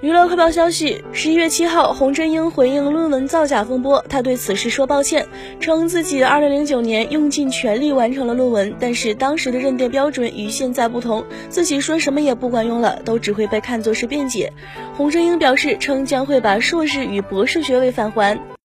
娱乐快报消息十一月七号洪真英回应论文造假风波她对此事说抱歉称自己二零零九年用尽全力完成了论文但是当时的认定标准与现在不同自己说什么也不管用了都只会被看作是辩解。洪真英表示称将会把硕士与博士学位返还。